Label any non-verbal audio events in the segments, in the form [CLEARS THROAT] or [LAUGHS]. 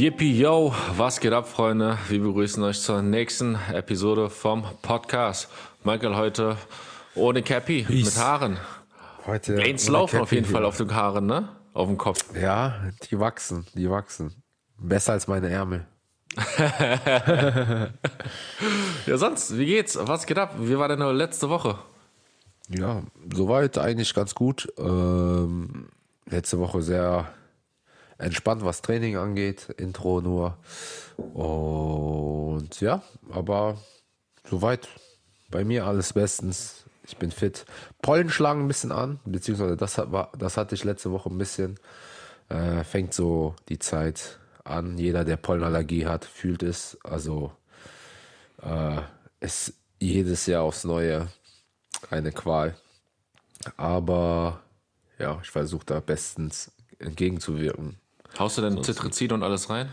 Yippie yo, was geht ab, Freunde? Wir begrüßen euch zur nächsten Episode vom Podcast. Michael heute ohne Cappy, Peace. mit Haaren. Heute Gains laufen auf Cappy jeden hier. Fall auf den Haaren, ne? Auf dem Kopf. Ja, die wachsen, die wachsen. Besser als meine Ärmel. [LAUGHS] Ja, sonst, wie geht's? Was geht ab? Wie war deine letzte Woche? Ja, soweit eigentlich ganz gut. Ähm, letzte Woche sehr entspannt, was Training angeht. Intro nur. Und ja, aber soweit bei mir alles bestens. Ich bin fit. Pollen schlagen ein bisschen an, beziehungsweise das, hat, das hatte ich letzte Woche ein bisschen. Äh, fängt so die Zeit an. Jeder, der Pollenallergie hat, fühlt es. Also äh, ist jedes Jahr aufs Neue eine Qual. Aber ja, ich versuche da bestens entgegenzuwirken. Haust du denn Cetirizin und alles rein?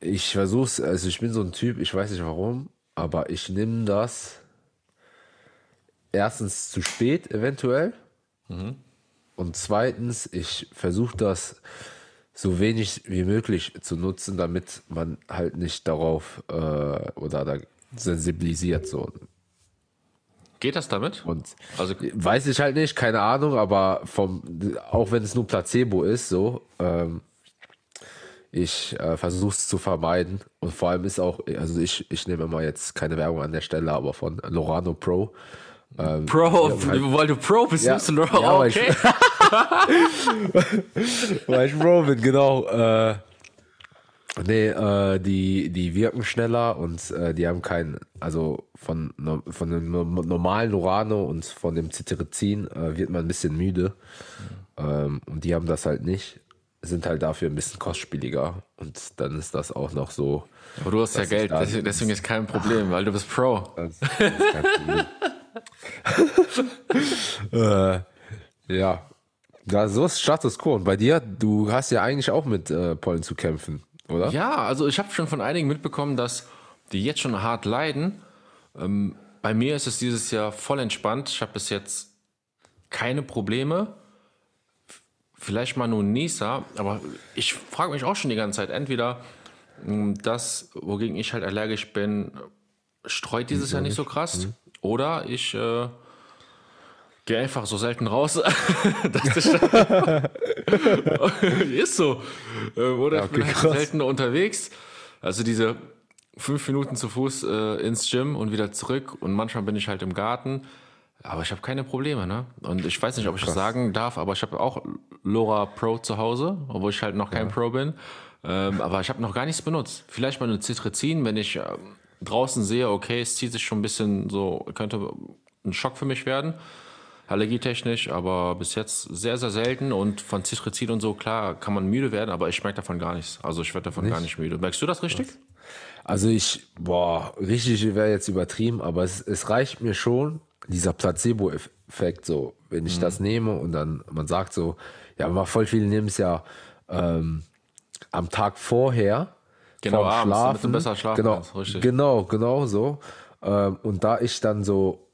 Ich versuche es, also ich bin so ein Typ, ich weiß nicht warum, aber ich nehme das erstens zu spät eventuell und zweitens, ich versuche das so wenig wie möglich zu nutzen, damit man halt nicht darauf äh, oder da sensibilisiert so. Geht das damit? Und Also, Weiß ich halt nicht, keine Ahnung, aber vom, auch wenn es nur Placebo ist, so, ähm, ich äh, versuche es zu vermeiden. Und vor allem ist auch, also ich, ich nehme immer jetzt keine Werbung an der Stelle, aber von Lorano Pro. Ähm, Pro, halt- weil du Pro bist, Ja, nimmst du nur, ja, weil ich- okay. [LAUGHS] weil ich Pro bin, genau. Äh, nee, äh, die, die wirken schneller und äh, die haben keinen, also von, von dem no- normalen Lorano und von dem Cetirizin äh, wird man ein bisschen müde. Ähm, und die haben das halt nicht, sind halt dafür ein bisschen kostspieliger. Und dann ist das auch noch so. Aber du hast ja Geld, deswegen, deswegen ist kein Problem, weil du bist Pro. Das, [LAUGHS] das ist kein Problem. [LAUGHS] äh, ja. ja, so ist Status quo. Und bei dir, du hast ja eigentlich auch mit äh, Pollen zu kämpfen, oder? Ja, also ich habe schon von einigen mitbekommen, dass die jetzt schon hart leiden. Ähm, bei mir ist es dieses Jahr voll entspannt. Ich habe bis jetzt keine Probleme. Vielleicht mal nur Nisa, aber ich frage mich auch schon die ganze Zeit, entweder mh, das, wogegen ich halt allergisch bin, streut dieses Jahr nicht so krass, oder ich äh, gehe einfach so selten raus, [LAUGHS] dass [LAUGHS] ich ist so. Äh, Oder ich bin okay, halt krass. selten unterwegs. Also diese fünf Minuten zu Fuß äh, ins Gym und wieder zurück und manchmal bin ich halt im Garten. Aber ich habe keine Probleme, ne? Und ich weiß nicht, ob ich das sagen darf, aber ich habe auch Lora Pro zu Hause, obwohl ich halt noch kein Pro bin. Ähm, aber ich habe noch gar nichts benutzt. Vielleicht mal eine Cetirizin, wenn ich ähm, draußen sehe, okay, es zieht sich schon ein bisschen so, könnte ein Schock für mich werden allergietechnisch, aber bis jetzt sehr, sehr selten. Und von Cetirizin und so, klar, kann man müde werden, aber ich merke davon gar nichts. Also ich werde davon gar nicht müde. Merkst du das richtig? Also ich, boah, richtig wäre jetzt übertrieben, aber es, es reicht mir schon, dieser Placebo-Effekt, so, wenn ich das nehme und dann, man sagt so, ja, aber voll viele nehmen es ja ähm, am Tag vorher, Genau, abends, damit du Schlafen. besser schlafen genau, kannst, richtig. Genau, genau so. Ähm, und da ich dann so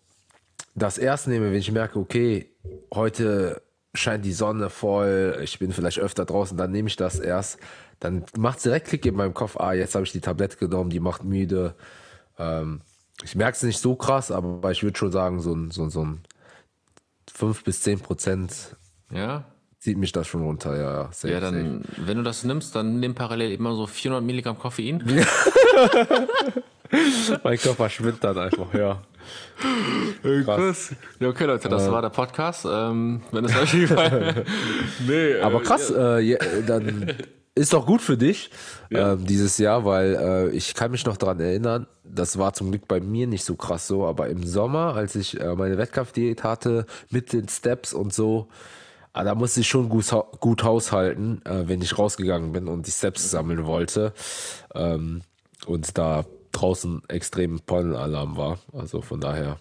das erst nehme, wenn ich merke, okay, heute scheint die Sonne voll, ich bin vielleicht öfter draußen, dann nehme ich das erst. Dann macht es direkt Klick in meinem Kopf, ah, jetzt habe ich die Tablette genommen, die macht müde. Ähm, ich merke es nicht so krass, aber ich würde schon sagen, so ein, so, ein- so ein 5 bis 10 Prozent Ja. zieht mich das schon runter, ja. ja, safe, Ja, dann, wenn du das nimmst, dann nimm parallel immer so 400 Milligramm Koffein. safe. [LAUGHS] Mein Körper schwindet dann einfach, ja. Krass. Ja, okay, Leute, das war der Podcast. Ähm, wenn es euch gefallen [LAUGHS] Nee, Aber äh, krass, äh, ja, dann ist doch gut für dich ähm, dieses Jahr, weil äh, ich kann mich noch daran erinnern, das war zum Glück bei mir nicht so krass so, aber im Sommer, als ich äh, meine Wettkampfdiät hatte, mit den Steps und so, ah, da musste ich schon gut, gut haushalten, äh, wenn ich rausgegangen bin und die Steps sammeln wollte. Ähm, und da draußen extrem Pollenalarm war. Also von daher,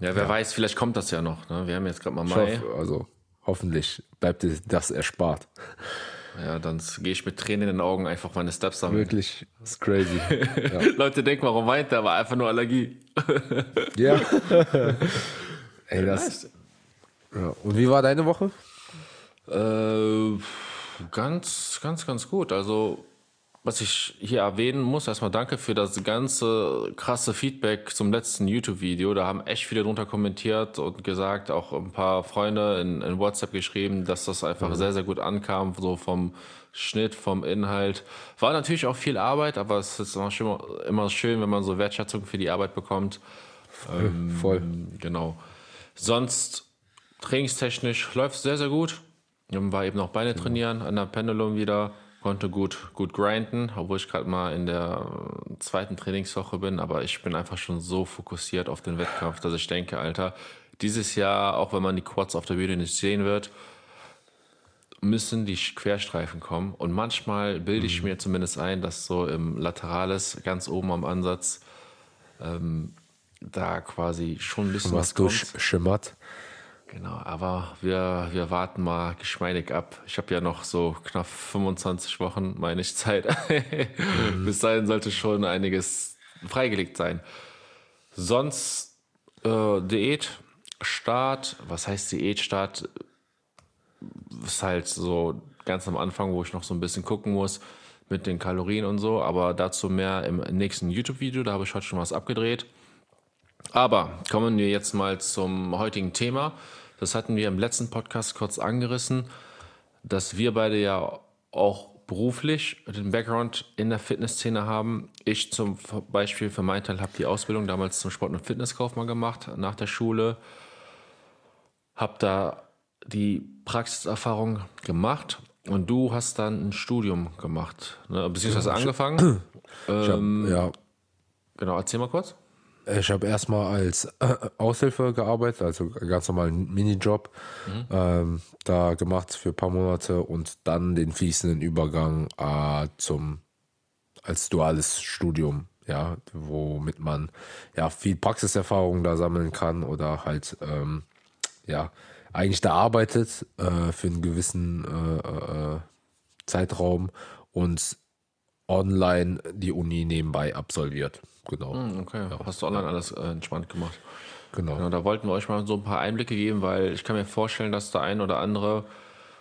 Ja, wer weiß, vielleicht kommt das ja noch. Ne? Wir haben jetzt gerade mal Mai. hoffe, also hoffentlich bleibt dir das erspart. Ja, dann gehe ich mit Tränen in den Augen einfach meine Steps sammeln. Wirklich, ist crazy. [LAUGHS] ja. Leute denken, warum weint er? War einfach nur Allergie. [LAUGHS] Ja. [LAUGHS] Ey, das. Ja. Und wie war deine Woche? Äh, ganz, ganz, ganz gut. Also was ich hier erwähnen muss, erstmal danke für das ganze krasse Feedback zum letzten YouTube-Video. Da haben echt viele drunter kommentiert und gesagt, auch ein paar Freunde in, in WhatsApp geschrieben, dass das einfach mhm. sehr, sehr gut ankam, so vom Schnitt, vom Inhalt. War natürlich auch viel Arbeit, aber es ist immer schön, immer schön wenn man so Wertschätzung für die Arbeit bekommt. [LAUGHS] Ähm, Voll. Genau. Sonst trainingstechnisch läuft es sehr, sehr gut. War eben noch Beine trainieren, an der Pendulum wieder konnte gut, gut grinden, obwohl ich gerade mal in der zweiten Trainingswoche bin, aber ich bin einfach schon so fokussiert auf den Wettkampf, dass ich denke, Alter, dieses Jahr, auch wenn man die Quads auf der Bühne nicht sehen wird, müssen die Querstreifen kommen. Und manchmal bilde ich mhm. mir zumindest ein, dass so im Laterales, ganz oben am Ansatz, ähm, da quasi schon ein bisschen was, was durchschimmert. Genau, aber wir, wir warten mal geschmeidig ab. Ich habe ja noch so knapp 25 Wochen, meine ich, Zeit. mhm. [LAUGHS] Bis dahin sollte schon einiges freigelegt sein. Sonst äh, Diät, Start, was heißt Diätstart? Ist halt so ganz am Anfang, wo ich noch so ein bisschen gucken muss mit den Kalorien und so, aber dazu mehr im nächsten YouTube-Video, da habe ich heute schon was abgedreht. Aber kommen wir jetzt mal zum heutigen Thema. Das hatten wir im letzten Podcast kurz angerissen, dass wir beide ja auch beruflich den Background in der Fitnessszene haben. Ich zum Beispiel für meinen Teil habe die Ausbildung damals zum Sport- und Fitnesskaufmann gemacht nach der Schule. Habe da die Praxiserfahrung gemacht und du hast dann ein Studium gemacht, ne? beziehungsweise angefangen. Ähm, hab, ja. Genau, erzähl mal kurz. Ich habe erstmal als äh, [CLEARS THROAT] Aushilfe gearbeitet, also ganz normalen Minijob mhm. ähm, da gemacht für ein paar Monate und dann den fließenden Übergang äh, zum als duales Studium, ja, womit man ja viel Praxiserfahrung da sammeln kann oder halt ähm, ja eigentlich da arbeitet äh, für einen gewissen äh, äh, Zeitraum und online die Uni nebenbei absolviert genau. Hm, okay, ja. hast du online alles äh, entspannt gemacht. Genau. genau. Da wollten wir euch mal so ein paar Einblicke geben, weil ich kann mir vorstellen, dass der ein oder andere,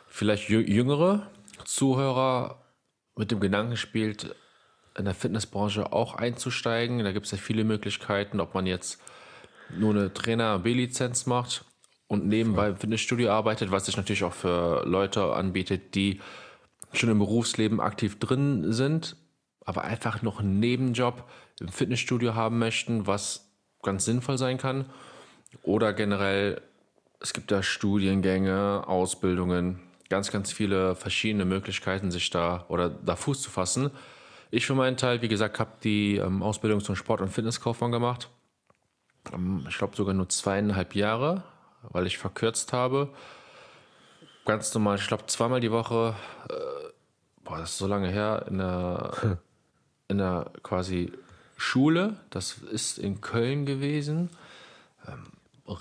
vielleicht jüngere Zuhörer mit dem Gedanken spielt, in der Fitnessbranche auch einzusteigen. Da gibt es ja viele Möglichkeiten, ob man jetzt nur eine Trainer-B-Lizenz macht und nebenbei im Fitnessstudio arbeitet, was sich natürlich auch für Leute anbietet, die schon im Berufsleben aktiv drin sind, aber einfach noch einen Nebenjob im Fitnessstudio haben möchten, was ganz sinnvoll sein kann. Oder generell, es gibt da Studiengänge, Ausbildungen, ganz, ganz viele verschiedene Möglichkeiten, sich da oder da Fuß zu fassen. Ich für meinen Teil, wie gesagt, habe die ähm, Ausbildung zum Sport- und Fitnesskaufmann gemacht. Ähm, ich glaube sogar nur zweieinhalb Jahre, weil ich verkürzt habe. Ganz normal, ich glaube zweimal die Woche, äh, boah, das ist so lange her, in der, in der quasi Schule, das ist in Köln gewesen. Ähm,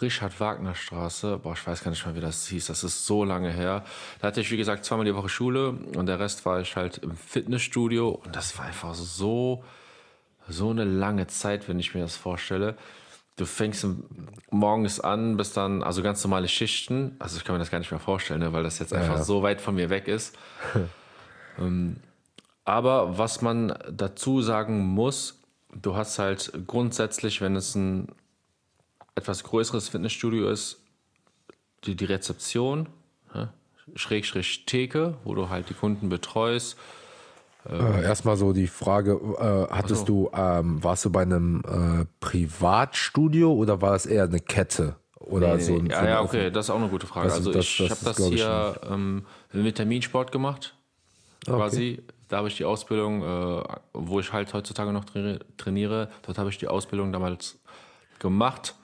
Richard Wagner Straße, boah, ich weiß gar nicht mal, wie das hieß, das ist so lange her. Da hatte ich, wie gesagt, zweimal die Woche Schule und der Rest war ich halt im Fitnessstudio und das war einfach so, so eine lange Zeit, wenn ich mir das vorstelle. Du fängst morgens an, bis dann, also ganz normale Schichten, also ich kann mir das gar nicht mehr vorstellen, ne, weil das jetzt einfach ja. so weit von mir weg ist. [LAUGHS] ähm, aber was man dazu sagen muss, du hast halt grundsätzlich, wenn es ein etwas größeres Fitnessstudio ist, die, die Rezeption, ne? Schrägstrich Theke, wo du halt die Kunden betreust. Äh, erstmal so die Frage, äh, hattest so. du, ähm, warst du bei einem äh, Privatstudio oder war das eher eine Kette? Oder nee, so nee. ja, ja, okay, das ist auch eine gute Frage. Das, also das, ich, ich habe das, hier ähm, mit Terminsport gemacht, quasi. Da habe ich die Ausbildung, äh, wo ich halt heutzutage noch trainiere, dort habe ich die Ausbildung damals gemacht.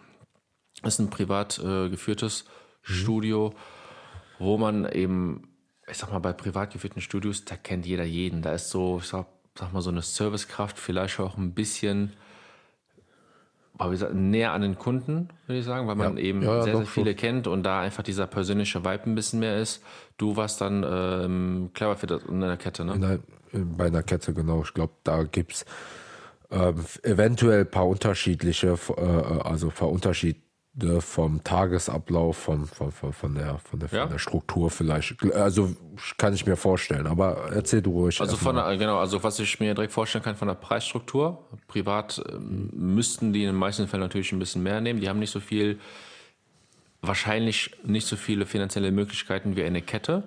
Das ist ein privat äh, geführtes mhm. Studio, wo man eben, ich sag mal, bei privat geführten Studios, da kennt jeder jeden. Da ist so, ich sag, sag mal, so eine Servicekraft, vielleicht auch ein bisschen aber wie gesagt, näher an den Kunden, würde ich sagen, weil man ja. eben ja, ja, sehr, sehr viele schon. kennt und da einfach dieser persönliche Vibe ein bisschen mehr ist. Du warst dann ähm, Cleverfit in der Kette, ne? Nein, bei einer Kette, genau. Ich glaube, da gibt es ähm, eventuell ein paar unterschiedliche, äh, also ein paar Unterschied, äh, vom Tagesablauf, vom, vom, vom, von, der, von, der, Ja. von der Struktur vielleicht. Also kann ich mir vorstellen, aber erzähl du ruhig. Also von der, genau, also was ich mir direkt vorstellen kann von der Preisstruktur. Privat ähm, müssten die in den meisten Fällen natürlich ein bisschen mehr nehmen. Die haben nicht so viel, wahrscheinlich nicht so viele finanzielle Möglichkeiten wie eine Kette.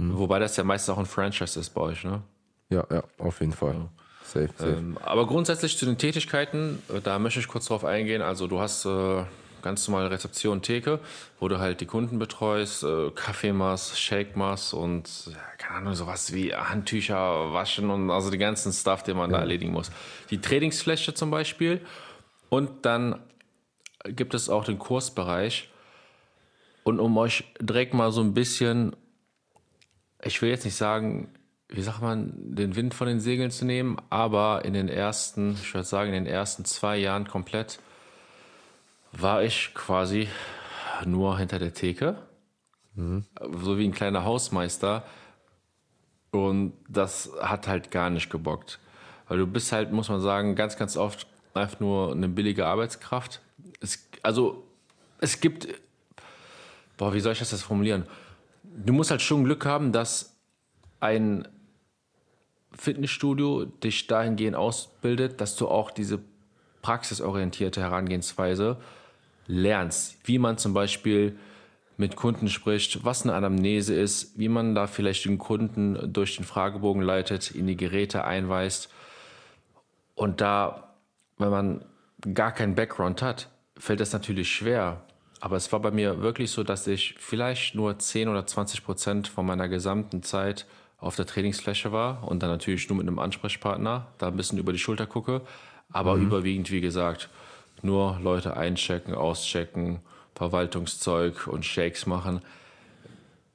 Wobei das ja meistens auch ein Franchise ist bei euch, ne? Ja, ja, auf jeden Fall. Safe, safe. Ähm, aber grundsätzlich zu den Tätigkeiten, äh, da möchte ich kurz drauf eingehen. Also du hast äh, ganz normal Rezeption, Theke, wo du halt die Kunden betreust, äh, Kaffee machst, Shake machst und ja, keine Ahnung, sowas wie Handtücher waschen und also die ganzen Stuff, den man da erledigen muss. Die Trainingsfläche zum Beispiel und dann gibt es auch den Kursbereich. Und um euch direkt mal so ein bisschen, ich will jetzt nicht sagen, wie sagt man, den Wind von den Segeln zu nehmen, aber in den ersten, ich würde sagen, in den ersten zwei Jahren komplett war ich quasi nur hinter der Theke, so wie ein kleiner Hausmeister. Und das hat halt gar nicht gebockt. Weil du bist halt, muss man sagen, ganz, ganz oft einfach nur eine billige Arbeitskraft. Es, also, es gibt, boah, wie soll ich das jetzt formulieren? Du musst halt schon Glück haben, dass ein Fitnessstudio dich dahingehend ausbildet, dass du auch diese praxisorientierte Herangehensweise lernst. Wie man zum Beispiel mit Kunden spricht, was eine Anamnese ist, wie man da vielleicht den Kunden durch den Fragebogen leitet, in die Geräte einweist. Und da, wenn man gar keinen Background hat, fällt das natürlich schwer. Aber es war bei mir wirklich so, dass ich vielleicht nur 10 oder 20 Prozent von meiner gesamten Zeit auf der Trainingsfläche war und dann natürlich nur mit einem Ansprechpartner, da ein bisschen über die Schulter gucke. Aber überwiegend, wie gesagt, nur Leute einchecken, auschecken, Verwaltungszeug und Shakes machen.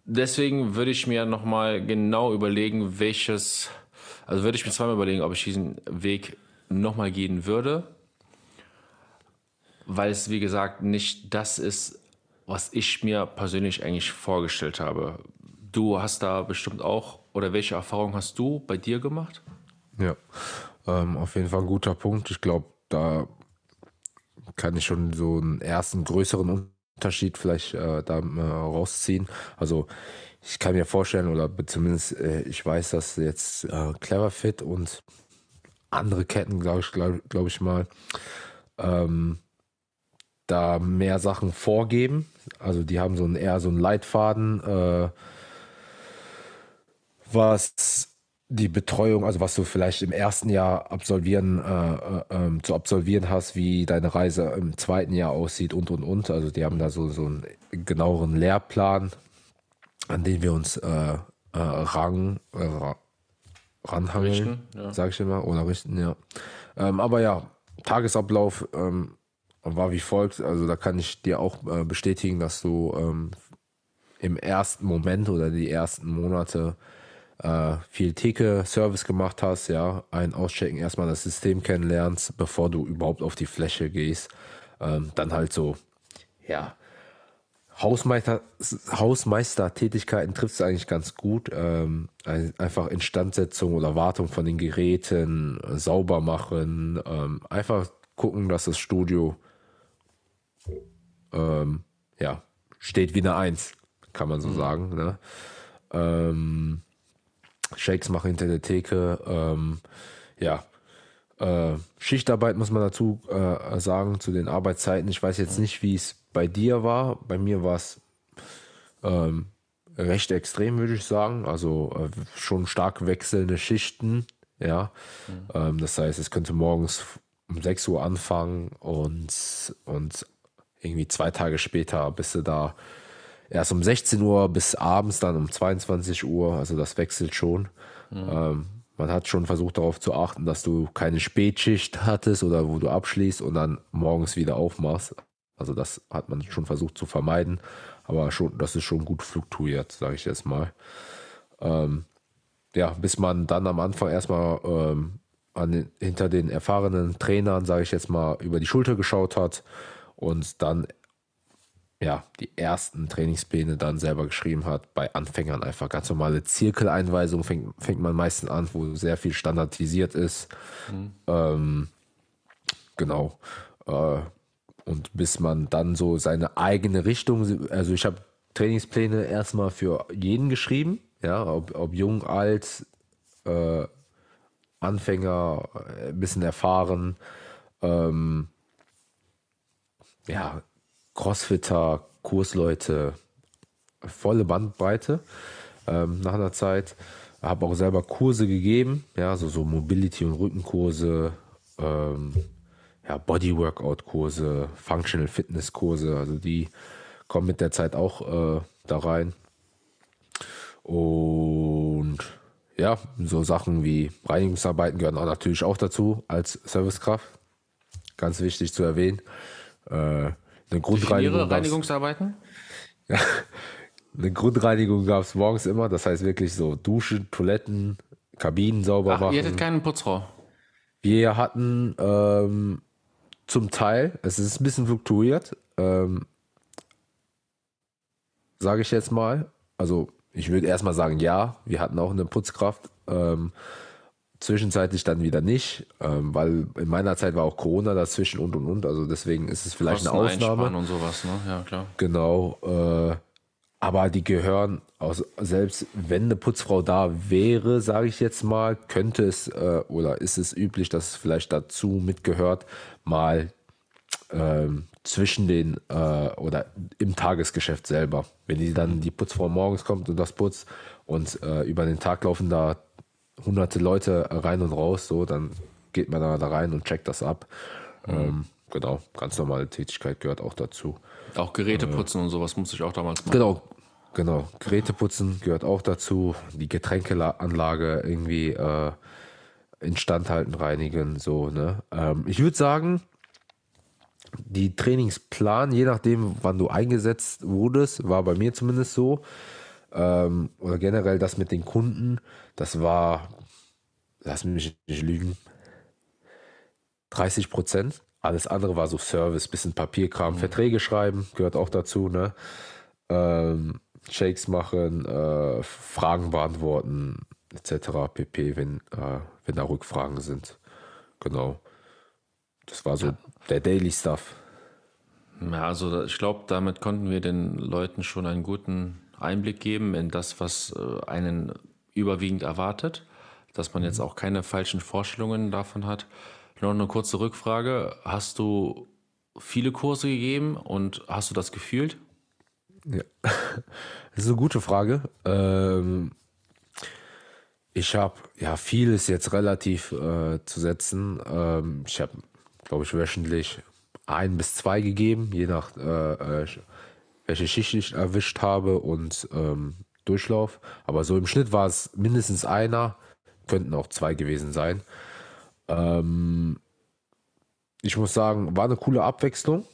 Deswegen würde ich mir nochmal genau überlegen, welches, also würde ich mir zweimal überlegen, ob ich diesen Weg nochmal gehen würde, weil es, wie gesagt, nicht das ist, was ich mir persönlich eigentlich vorgestellt habe. Du hast da bestimmt auch, oder welche Erfahrung hast du bei dir gemacht? Ja, ähm, auf jeden Fall ein guter Punkt. Ich glaube, da kann ich schon so einen ersten größeren Unterschied vielleicht äh, da äh, rausziehen. Also ich kann mir vorstellen, oder zumindest äh, ich weiß, dass jetzt äh, Clever Fit und andere Ketten, glaube ich, glaube glaub ich mal, ähm, da mehr Sachen vorgeben. Also die haben so einen, eher so einen Leitfaden, äh, was die Betreuung, also was du vielleicht im ersten Jahr absolvieren, äh, äh, ähm, zu absolvieren hast, wie deine Reise im zweiten Jahr aussieht und und und. Also die haben da so, so einen genaueren Lehrplan, an den wir uns äh, äh, rang, äh, ra- ranhangeln, Richten, ja. sag ich immer, oder richten, ja. Ähm, aber ja, Tagesablauf ähm, war wie folgt. Also da kann ich dir auch äh, bestätigen, dass du ähm, im ersten Moment oder die ersten Monate äh, viel Theke-Service gemacht hast, ja, ein Auschecken, erstmal das System kennenlernst, bevor du überhaupt auf die Fläche gehst. Ähm, dann halt so, ja, Hausmeister, Hausmeistertätigkeiten trifft es eigentlich ganz gut. Ähm, ein- einfach Instandsetzung oder Wartung von den Geräten, äh, sauber machen, ähm, einfach gucken, dass das Studio ähm, ja, steht wie eine Eins, kann man so sagen. Ne? Ähm, Shakes machen hinter der Theke. Ähm, ja, äh, Schichtarbeit muss man dazu äh, sagen, zu den Arbeitszeiten. Ich weiß jetzt nicht, wie es bei dir war. Bei mir war es ähm, recht extrem, würde ich sagen. Also äh, schon stark wechselnde Schichten. Ja, ähm, das heißt, es könnte morgens um 6 Uhr anfangen und, und irgendwie zwei Tage später bist du da erst um 16 Uhr bis abends dann um 22 Uhr. Also das wechselt schon. Ähm, man hat schon versucht darauf zu achten, dass du keine Spätschicht hattest oder wo du abschließt und dann morgens wieder aufmachst. Also das hat man schon versucht zu vermeiden, aber schon, das ist schon gut fluktuiert, sage ich jetzt mal. Ähm, ja, bis man dann am Anfang erstmal ähm, an hinter den erfahrenen Trainern, sage ich jetzt mal, über die Schulter geschaut hat und dann ja, die ersten Trainingspläne dann selber geschrieben hat. Bei Anfängern einfach ganz normale Zirkeleinweisungen fängt, fängt man meistens an, wo sehr viel standardisiert ist. Ähm, genau. Äh, und bis man dann so seine eigene Richtung, also ich habe Trainingspläne erstmal für jeden geschrieben, ja, ob, ob jung, alt, äh, Anfänger, äh, ein bisschen erfahren, ähm, ja, Crossfitter, Kursleute, volle Bandbreite ähm, nach einer Zeit. Habe auch selber Kurse gegeben, ja, so, so Mobility- und Rückenkurse, ähm, ja, Body-Workout-Kurse, Functional Fitness-Kurse, also die kommen mit der Zeit auch äh, da rein. Und ja, so Sachen wie Reinigungsarbeiten gehören auch natürlich auch dazu als Servicekraft. Ganz wichtig zu erwähnen. Äh, eine Grundreinigung. Reinigungsarbeiten? Ja, eine Grundreinigung gab es morgens immer. Das heißt wirklich so Duschen, Toiletten, Kabinen sauber Ach, machen. ihr hattet keinen Putzfrau? Wir hatten ähm, zum Teil, es ist ein bisschen fluktuiert, ähm, sage ich jetzt mal. Also ich würde erstmal sagen, ja, wir hatten auch eine Putzkraft. Ähm, zwischenzeitlich dann wieder nicht, ähm, weil in meiner Zeit war auch Corona dazwischen und und und. Also deswegen ist es vielleicht eine Ausnahme. und sowas, ne? Ja, klar. Genau. Äh, aber die gehören aus, selbst wenn eine Putzfrau da wäre, sage ich jetzt mal, könnte es äh, oder ist es üblich, dass es vielleicht dazu mitgehört, mal ähm, zwischen den äh, oder im Tagesgeschäft selber. Wenn die dann die Putzfrau morgens kommt und das putzt und äh, über den Tag laufen da hunderte Leute rein und raus, so, dann geht man da, rein und checkt das ab. Ähm, genau, ganz normale Tätigkeit gehört auch dazu. Auch Geräte putzen und sowas musste ich auch damals machen. Genau, genau. Geräte putzen gehört auch dazu. Die Getränkeanlage irgendwie äh, instand halten, reinigen, so, ne? Ähm, ich würde sagen, die Trainingsplan, je nachdem, wann du eingesetzt wurdest, war bei mir zumindest so. Ähm, oder generell das mit den Kunden, das war, lass mich nicht lügen, 30 Prozent. Alles andere war so Service, bisschen Papierkram, Verträge schreiben, gehört auch dazu, ne? Ähm, Shakes machen, äh, Fragen beantworten, etc. pp, wenn, äh, wenn da Rückfragen sind. Genau. Das war so der Daily Stuff. Ja, also ich glaube, damit konnten wir den Leuten schon einen guten Einblick geben in das, was äh, einen überwiegend erwartet, dass man jetzt auch keine falschen Vorstellungen davon hat. Noch eine kurze Rückfrage. Hast du viele Kurse gegeben und hast du das gefühlt? Ja. [LAUGHS] Das ist eine gute Frage. Ähm, ich habe ja vieles jetzt relativ äh, zu setzen. Ähm, ich habe, glaube ich, wöchentlich ein bis zwei gegeben, je nach äh, äh, welche Schicht ich erwischt habe und ähm, Durchlauf. Aber so im Schnitt war es mindestens einer, könnten auch zwei gewesen sein. Ähm, ich muss sagen, war eine coole Abwechslung.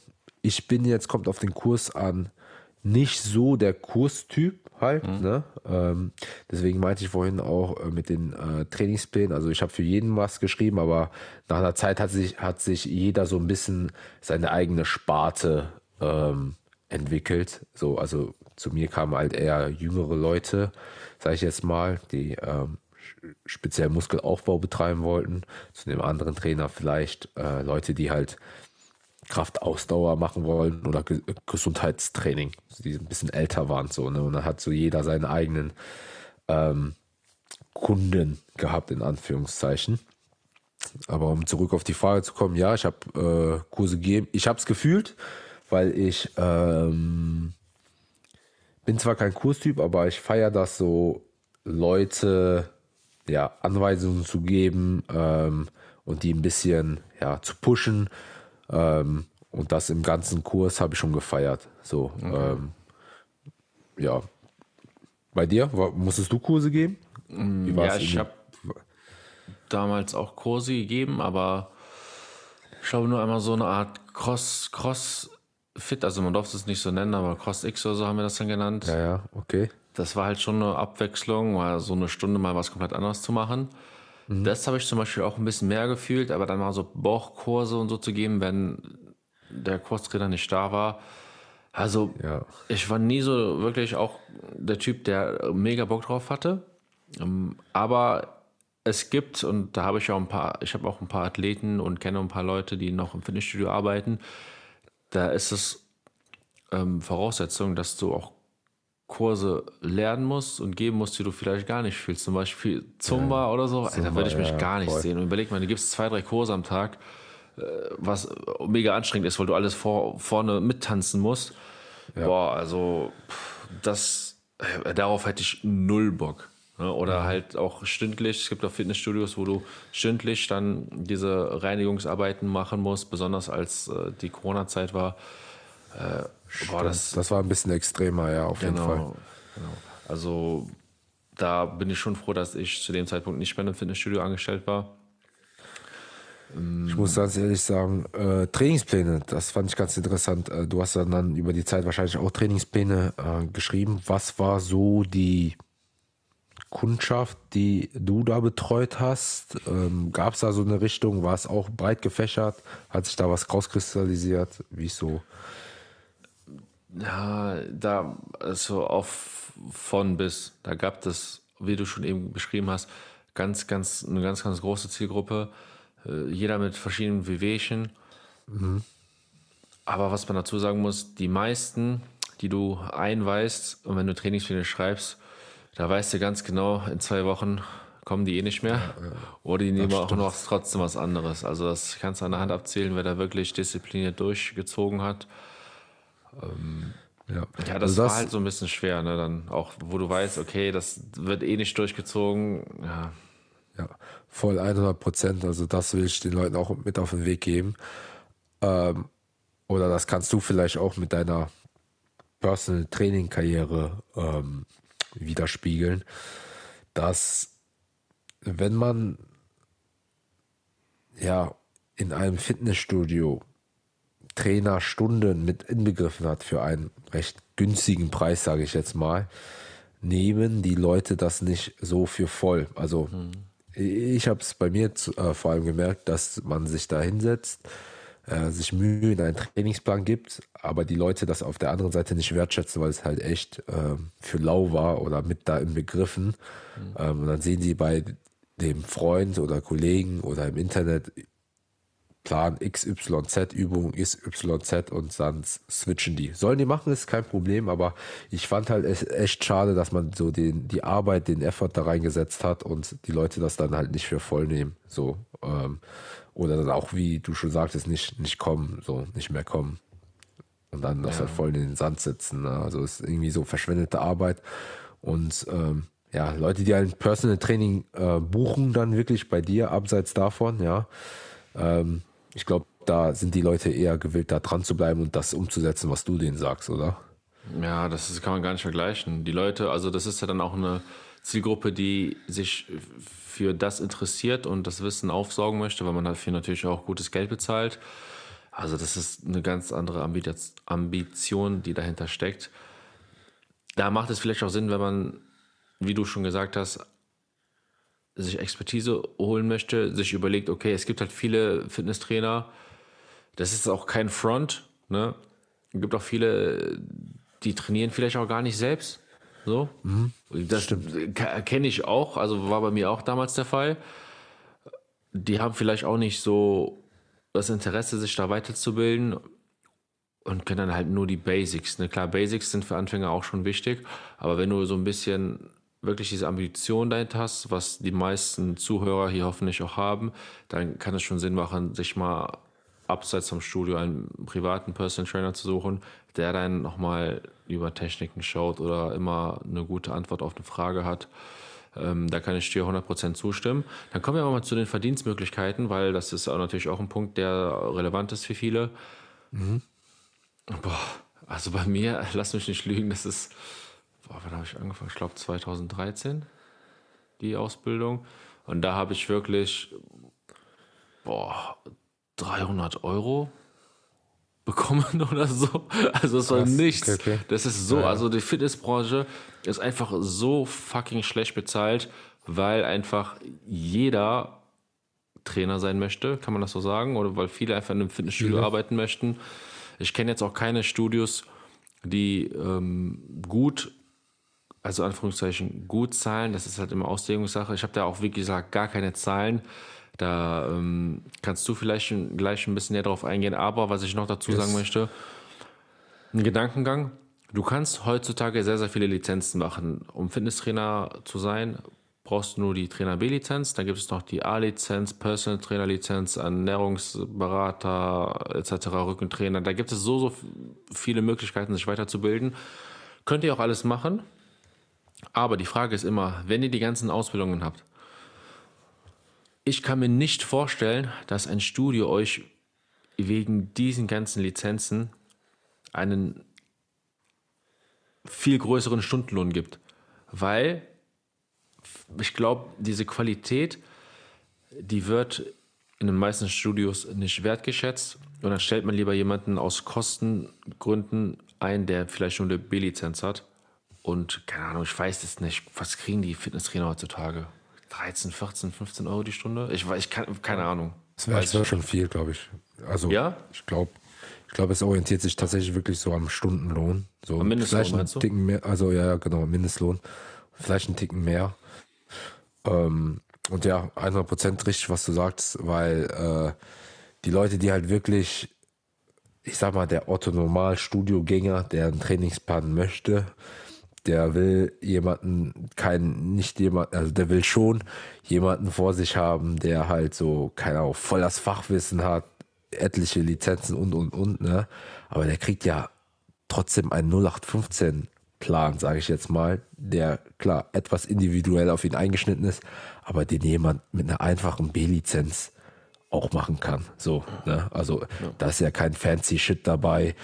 Ich bin jetzt, kommt auf den Kurs an, nicht so der Kurstyp halt. Ne? Ähm, deswegen meinte ich vorhin auch äh, mit den äh, Trainingsplänen, also ich habe für jeden was geschrieben, aber nach einer Zeit hat sich, hat sich jeder so ein bisschen seine eigene Sparte ähm, entwickelt. So, also zu mir kamen halt eher jüngere Leute, sage ich jetzt mal, die ähm, speziell Muskelaufbau betreiben wollten. Zu dem anderen Trainer vielleicht äh, Leute, die halt Kraftausdauer machen wollen oder Ge Gesundheitstraining, die ein bisschen älter waren so, ne? Und dann hat so jeder seinen eigenen ähm, Kunden gehabt, in Anführungszeichen. Aber um zurück auf die Frage zu kommen, ja, ich habe äh, Kurse gegeben. Ich habe es gefühlt, weil ich ähm, bin zwar kein Kurstyp, aber ich feiere das so, Leute ja, Anweisungen zu geben ähm, und die ein bisschen ja, zu pushen. Ähm, und das im ganzen Kurs habe ich schon gefeiert. So, ähm, ja. Bei dir, musstest du Kurse geben? Wie war's Ja, ich habe damals auch Kurse gegeben, aber ich glaube nur einmal so eine Art Cross, Cross-Fit, also man durfte es nicht so nennen, aber Cross-X oder so haben wir das dann genannt. Ja, ja, okay. Das war halt schon eine Abwechslung, mal so eine Stunde mal was komplett anderes zu machen. Das habe ich zum Beispiel auch ein bisschen mehr gefühlt, aber dann mal so Bauchkurse und so zu geben, wenn der Kurstrainer nicht da war. Also Ja. ich war nie so wirklich auch der Typ, der mega Bock drauf hatte. Ähm, Aber es gibt, und da habe ich auch ein paar, ich habe auch ein paar Athleten und kenne ein paar Leute, die noch im Fitnessstudio arbeiten. Da ist es ähm, Voraussetzung, dass du auch Kurse lernen musst und geben musst, die du vielleicht gar nicht fühlst. Zum Beispiel Zumba ja, oder so. Zumba, da würde ich mich ja, gar nicht voll. sehen. Und überleg mal, du gibst zwei, drei Kurse am Tag, äh, was mega anstrengend ist, weil du alles vor, vorne mittanzen musst. Ja. Boah, also das, äh, darauf hätte ich null Bock. Ne? Oder mhm. halt auch stündlich. Es gibt auch Fitnessstudios, wo du stündlich dann diese Reinigungsarbeiten machen musst, besonders als äh, die Corona-Zeit war. Äh, boah, das, das war ein bisschen extremer, ja, auf genau, jeden Fall. Genau. Also da bin ich schon froh, dass ich zu dem Zeitpunkt nicht mehr in einem Fitnessstudio angestellt war. Ich muss ganz ehrlich sagen, äh, Trainingspläne, das fand ich ganz interessant. Äh, du hast dann über die Zeit wahrscheinlich auch Trainingspläne äh, geschrieben. Was war so die Kundschaft, die du da betreut hast? Ähm, Gab es da so eine Richtung? War es auch breit gefächert? Hat sich da was rauskristallisiert? Wie so? Ja, da, also auf von bis, da gab es, wie du schon eben beschrieben hast, ganz, ganz, eine ganz, ganz große Zielgruppe. Äh, jeder mit verschiedenen Wehwehchen. Mhm. Aber was man dazu sagen muss, die meisten, die du einweist und wenn du Trainingspläne schreibst, da weißt du ganz genau, in zwei Wochen kommen die eh nicht mehr. Ja, ja. Oder die nehmen auch noch trotzdem was anderes. Also das kannst du an der Hand abzählen, wer da wirklich diszipliniert durchgezogen hat. Ähm, ja. ja, das, also das war halt so ein bisschen schwer, ne? Dann auch, wo du weißt, okay, das wird eh nicht durchgezogen. Ja, ja voll 100 Prozent. Also das will ich den Leuten auch mit auf den Weg geben. Ähm, oder das kannst du vielleicht auch mit deiner Personal Training Karriere ähm, widerspiegeln, dass wenn man ja in einem Fitnessstudio Trainerstunden mit inbegriffen hat für einen recht günstigen Preis, sage ich jetzt mal, nehmen die Leute das nicht so für voll. Also mhm. ich habe es bei mir zu, äh, vor allem gemerkt, dass man sich da hinsetzt, äh, sich Mühe in einen Trainingsplan gibt, aber die Leute das auf der anderen Seite nicht wertschätzen, weil es halt echt äh, für lau war oder mit da inbegriffen. Mhm. Ähm, und dann sehen sie bei dem Freund oder Kollegen oder im Internet Plan XYZ, Übung XYZ und dann switchen die. Sollen die machen, ist kein Problem, aber ich fand halt echt schade, dass man so den, die Arbeit, den Effort da reingesetzt hat und die Leute das dann halt nicht für voll nehmen. So, ähm, oder dann auch, wie du schon sagtest, nicht, nicht kommen, so, nicht mehr kommen. Und dann das ja. halt voll in den Sand sitzen. Ne? Also ist irgendwie so verschwendete Arbeit. Und ähm, ja, Leute, die ein Personal Training äh, buchen, dann wirklich bei dir, abseits davon, ja. Ähm, ich glaube, da sind die Leute eher gewillt, da dran zu bleiben und das umzusetzen, was du denen sagst, oder? Ja, das ist, kann man gar nicht vergleichen. Die Leute, also das ist ja dann auch eine Zielgruppe, die sich für das interessiert und das Wissen aufsaugen möchte, weil man dafür natürlich auch gutes Geld bezahlt. Also das ist eine ganz andere Ambition, die dahinter steckt. Da macht es vielleicht auch Sinn, wenn man, wie du schon gesagt hast, sich Expertise holen möchte, sich überlegt, okay, es gibt halt viele Fitnesstrainer, das ist auch kein Front, ne? Es gibt auch viele, die trainieren vielleicht auch gar nicht selbst. So. Mhm. Das kenne ich auch, also war bei mir auch damals der Fall. Die haben vielleicht auch nicht so das Interesse, sich da weiterzubilden und können dann halt nur die Basics. Ne? Klar, Basics sind für Anfänger auch schon wichtig, aber wenn du so ein bisschen wirklich diese Ambition dahinter hast, was die meisten Zuhörer hier hoffentlich auch haben, dann kann es schon Sinn machen, sich mal abseits vom Studio einen privaten Personal Trainer zu suchen, der dann nochmal über Techniken schaut oder immer eine gute Antwort auf eine Frage hat. Ähm, da kann ich dir 100% zustimmen. Dann kommen wir aber mal zu den Verdienstmöglichkeiten, weil das ist auch natürlich auch ein Punkt, der relevant ist für viele. Mhm. Boah, also bei mir, [LAUGHS] lass mich nicht lügen, das ist boah, wann habe ich angefangen? Ich glaube 2013, die Ausbildung. Und da habe ich wirklich, boah, 300 Euro bekommen [LAUGHS] oder so. Also es war nichts. Okay, okay. Das ist so, ja, ja. also die Fitnessbranche ist einfach so fucking schlecht bezahlt, weil einfach jeder Trainer sein möchte, kann man das so sagen, oder weil viele einfach in einem Fitnessstudio ja. arbeiten möchten. Ich kenne jetzt auch keine Studios, die ähm, gut also Anführungszeichen gut zahlen, das ist halt immer Auslegungssache. Ich habe da auch, wie gesagt, gar keine Zahlen. Da ähm, kannst du vielleicht gleich ein bisschen näher drauf eingehen. Aber was ich noch dazu sagen möchte, ein Gedankengang. Du kannst heutzutage sehr, sehr viele Lizenzen machen. Um Fitnesstrainer zu sein, brauchst du nur die Trainer B-Lizenz. Dann gibt es noch die A-Lizenz, Personal Trainer Lizenz, Ernährungsberater etc., Rückentrainer. Da gibt es so, so viele Möglichkeiten, sich weiterzubilden. Könnt ihr auch alles machen. Aber die Frage ist immer, wenn ihr die ganzen Ausbildungen habt, ich kann mir nicht vorstellen, dass ein Studio euch wegen diesen ganzen Lizenzen einen viel größeren Stundenlohn gibt. Weil ich glaube, diese Qualität, die wird in den meisten Studios nicht wertgeschätzt. Und dann stellt man lieber jemanden aus Kostengründen ein, der vielleicht schon eine B-Lizenz hat. Und keine Ahnung, ich weiß es nicht. Was kriegen die Fitnesstrainer heutzutage? 13, 14, 15 Euro die Stunde? Ich, weiß- ich kann, keine Ahnung. Das wäre ich schon viel, glaube ich. Also, Ja? ich glaube, ich glaube, es orientiert sich tatsächlich wirklich so am Stundenlohn. So Am Mindestlohn, vielleicht einen du? Ticken mehr, also ja, genau, Mindestlohn. Vielleicht einen Ticken mehr. Ähm, und ja, 100% richtig, was du sagst, weil äh, die Leute, die halt wirklich, ich sag mal, der Otto-Normal-Studiogänger, der einen Trainingsplan möchte, der will jemanden, kein, nicht jemand, also der will schon jemanden vor sich haben, der halt so, keine Ahnung, voll das Fachwissen hat, etliche Lizenzen und, und, und, ne? Aber der kriegt ja trotzdem einen 0815 Plan, sage ich jetzt mal, der klar etwas individuell auf ihn eingeschnitten ist, aber den jemand mit einer einfachen B-Lizenz auch machen kann. So, ne? Also da ist ja kein fancy Shit dabei,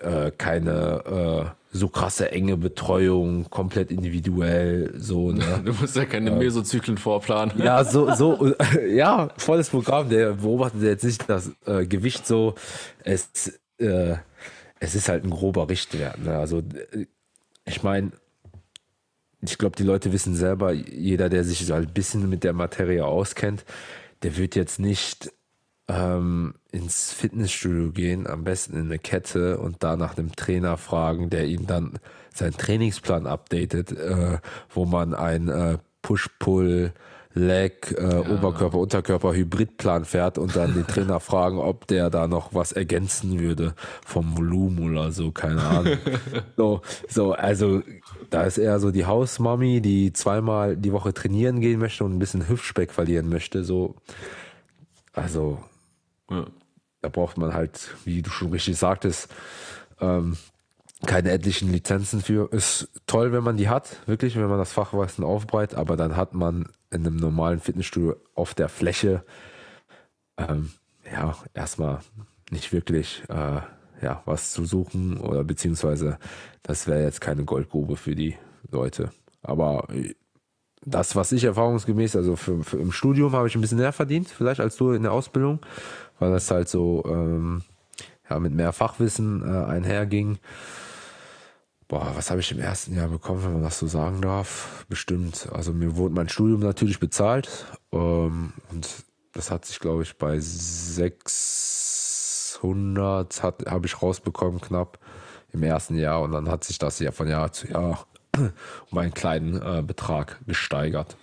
äh, keine äh, so krasse enge Betreuung, komplett individuell, so, ne? [LAUGHS] Du musst ja keine Mesozyklen vorplanen. Ja, [LAUGHS] so, so, ja, volles Programm. Der beobachtet jetzt nicht das äh, Gewicht so. Es, äh, es ist halt ein grober Richtwert. Ne? Also, äh, ich meine, ich glaube, die Leute wissen selber, jeder, der sich so ein bisschen mit der Materie auskennt, der wird jetzt nicht ähm, ins Fitnessstudio gehen, am besten in eine Kette und da nach einem Trainer fragen, der ihm dann seinen Trainingsplan updatet, äh, wo man ein äh, Push-Pull, Leg, äh, Oberkörper, Unterkörper, Hybridplan fährt und dann den [LAUGHS] Trainer fragen, ob der da noch was ergänzen würde vom Volumen oder so, keine Ahnung. [LAUGHS] so, so, also da ist eher so die Hausmami, die zweimal die Woche trainieren gehen möchte und ein bisschen Hüftspeck verlieren möchte, so. Also, Da braucht man halt, wie du schon richtig sagtest, ähm, keine etlichen Lizenzen für. Ist toll, wenn man die hat, wirklich, wenn man das Fachwissen aufbreitet, aber dann hat man in einem normalen Fitnessstudio auf der Fläche ähm, ja erstmal nicht wirklich äh, ja, was zu suchen oder beziehungsweise das wäre jetzt keine Goldgrube für die Leute. Aber äh, das, was ich erfahrungsgemäß, also für, für im Studium habe ich ein bisschen mehr verdient, vielleicht als du in der Ausbildung, weil das halt so ähm, ja, mit mehr Fachwissen äh, einherging. Boah, was habe ich im ersten Jahr bekommen, wenn man das so sagen darf? Bestimmt. Also mir wurde mein Studium natürlich bezahlt ähm, und das hat sich, glaube ich, bei 600 hat habe ich rausbekommen knapp im ersten Jahr und dann hat sich das ja von Jahr zu Jahr um einen kleinen äh, Betrag gesteigert.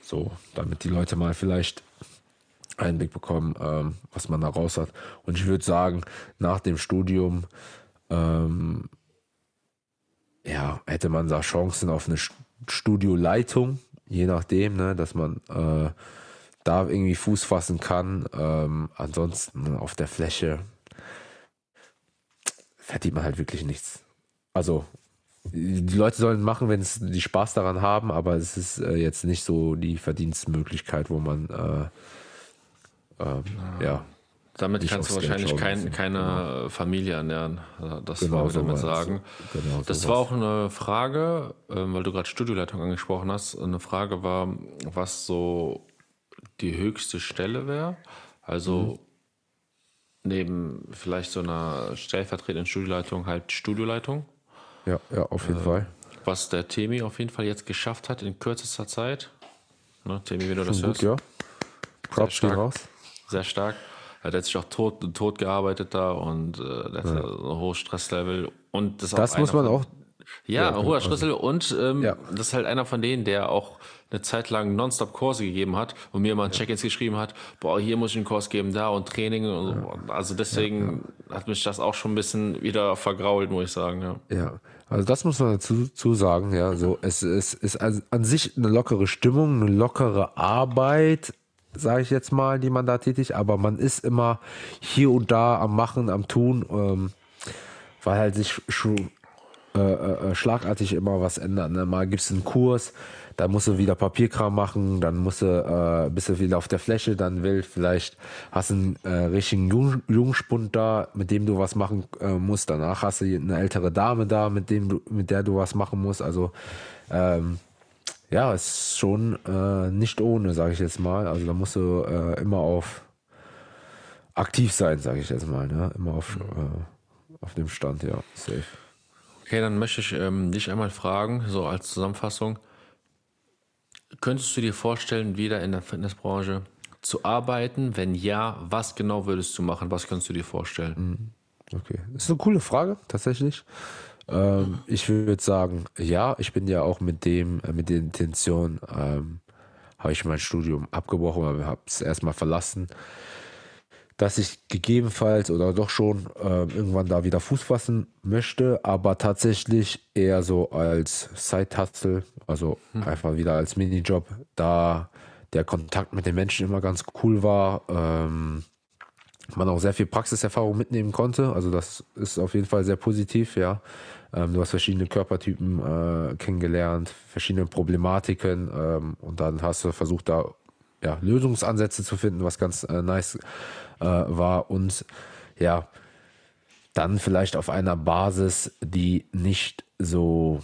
So, damit die Leute mal vielleicht Einblick bekommen, ähm, was man da raus hat. Und ich würde sagen, nach dem Studium ähm, ja, hätte man da Chancen auf eine St- Studioleitung, je nachdem, ne, dass man äh, da irgendwie Fuß fassen kann. Ähm, ansonsten auf der Fläche verdient man halt wirklich nichts. Also die Leute sollen machen, wenn es die Spaß daran haben, aber es ist äh, jetzt nicht so die Verdienstmöglichkeit, wo man äh, ähm, ja Damit kannst du wahrscheinlich kein, keine Familie ernähren. Also Das Genau wollen wir damit sowas. sagen. Genau das sowas. war auch eine Frage, ähm, weil du gerade Studioleitung angesprochen hast. Eine Frage war, was so die höchste Stelle wäre. Also Mhm. neben vielleicht so einer stellvertretenden Studioleitung halt Studioleitung. ja, ja, auf jeden Fall. Was der Temi auf jeden Fall jetzt geschafft hat in kürzester Zeit. Ne, Temi, wenn du das Schon gut, hörst. ja. Props raus. Sehr stark. Er hat sich auch tot, tot gearbeitet da und äh, hat ein hohes Stresslevel. Und das, Das auch muss man auch, Ja, Ja, hoher also- Schlüssel und ähm, Ja. das ist halt einer von denen, der auch eine Zeit lang nonstop Kurse gegeben hat und mir mal Check-ins geschrieben hat, boah, hier muss ich einen Kurs geben, da und Training und so. Also deswegen hat mich das auch schon ein bisschen wieder vergrault, muss ich sagen, ja. Ja, also das muss man dazu zu sagen, ja, so es, es ist an, an sich eine lockere Stimmung, eine lockere Arbeit, sage ich jetzt mal, die man da tätigt, aber man ist immer hier und da am Machen, am Tun, ähm, weil halt sich schon äh, äh, äh, schlagartig immer was ändert. Ne? Mal gibt's einen Kurs, dann musst du wieder Papierkram machen, dann musst du, äh, bist du wieder auf der Fläche, dann will vielleicht hast du einen äh, richtigen Jung, Jungspund da, mit dem du was machen äh, musst. Danach hast du eine ältere Dame da, mit dem du, mit der du was machen musst. Also ähm, ja, es ist schon äh, nicht ohne, sage ich jetzt mal. Also da musst du äh, immer auf aktiv sein, sage ich jetzt mal. Ne? Immer auf, äh, auf dem Stand, ja, safe. Okay, dann möchte ich ähm, dich einmal fragen, so als Zusammenfassung. Könntest du dir vorstellen, wieder in der Fitnessbranche zu arbeiten? Wenn ja, was genau würdest du machen? Was könntest du dir vorstellen? Okay, das ist eine coole Frage, tatsächlich. Ähm, ich würde sagen, ja, ich bin ja auch mit dem, äh, mit der Intention, ähm, habe ich mein Studium abgebrochen, aber habe es erstmal verlassen, dass ich gegebenenfalls oder doch schon ähm, irgendwann da wieder Fuß fassen möchte, aber tatsächlich eher so als Side-Hustle, also einfach wieder als Minijob, da der Kontakt mit den Menschen immer ganz cool war. Ähm, man auch sehr viel Praxiserfahrung mitnehmen konnte. Also das ist auf jeden Fall sehr positiv, ja. Ähm, du hast verschiedene Körpertypen äh, kennengelernt, verschiedene Problematiken ähm, und dann hast du versucht, da ja, Lösungsansätze zu finden, was ganz äh, nice äh, war und ja, dann vielleicht auf einer Basis, die nicht so,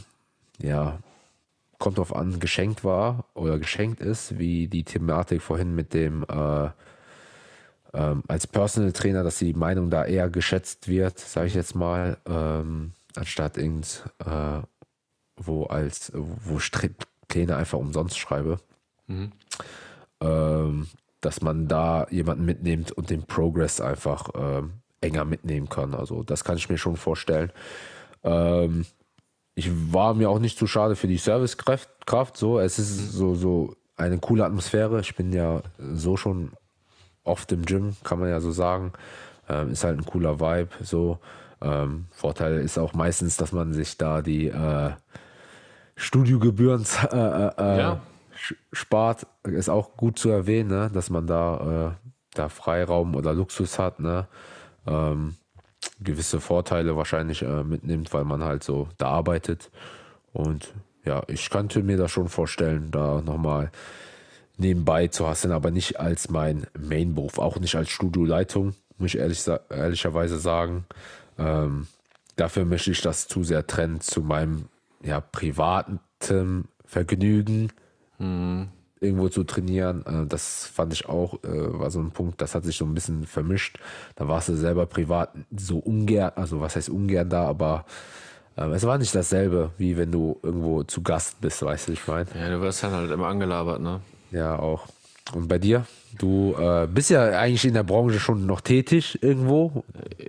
ja, kommt drauf an, geschenkt war oder geschenkt ist, wie die Thematik vorhin mit dem äh, ähm, als Personal Trainer, dass die Meinung da eher geschätzt wird, sage ich jetzt mal, ähm, anstatt irgend äh, wo als wo Pläne einfach umsonst schreibe, ähm, dass man da jemanden mitnimmt und den Progress einfach ähm, enger mitnehmen kann. Also das kann ich mir schon vorstellen. Ähm, ich war mir auch nicht zu schade für die Servicekraft. Kraft, so, es ist so, so eine coole Atmosphäre. Ich bin ja so schon oft im Gym, kann man ja so sagen. Ähm, ist halt ein cooler Vibe. So. Ähm, Vorteil ist auch meistens, dass man sich da die äh, Studiogebühren äh, äh, Ja. sch- spart. Ist auch gut zu erwähnen, ne? dass man da, äh, da Freiraum oder Luxus hat. Ne? Ähm, gewisse Vorteile wahrscheinlich äh, mitnimmt, weil man halt so da arbeitet. Und ja, ich könnte mir das schon vorstellen, da nochmal nebenbei zu hasseln, aber nicht als mein Mainberuf, auch nicht als Studioleitung, muss ich ehrlich, ehrlicherweise sagen. Ähm, dafür möchte ich das zu sehr trennen zu meinem ja, privaten Vergnügen, irgendwo zu trainieren. Äh, das fand ich auch, äh, war so ein Punkt, das hat sich so ein bisschen vermischt. Da warst du selber privat so ungern, also was heißt ungern da, aber äh, es war nicht dasselbe, wie wenn du irgendwo zu Gast bist, weißt du, ich meine. Ja, du wirst dann halt immer angelabert, ne? Ja, auch. Und bei dir? Du äh, bist ja eigentlich in der Branche schon noch tätig irgendwo,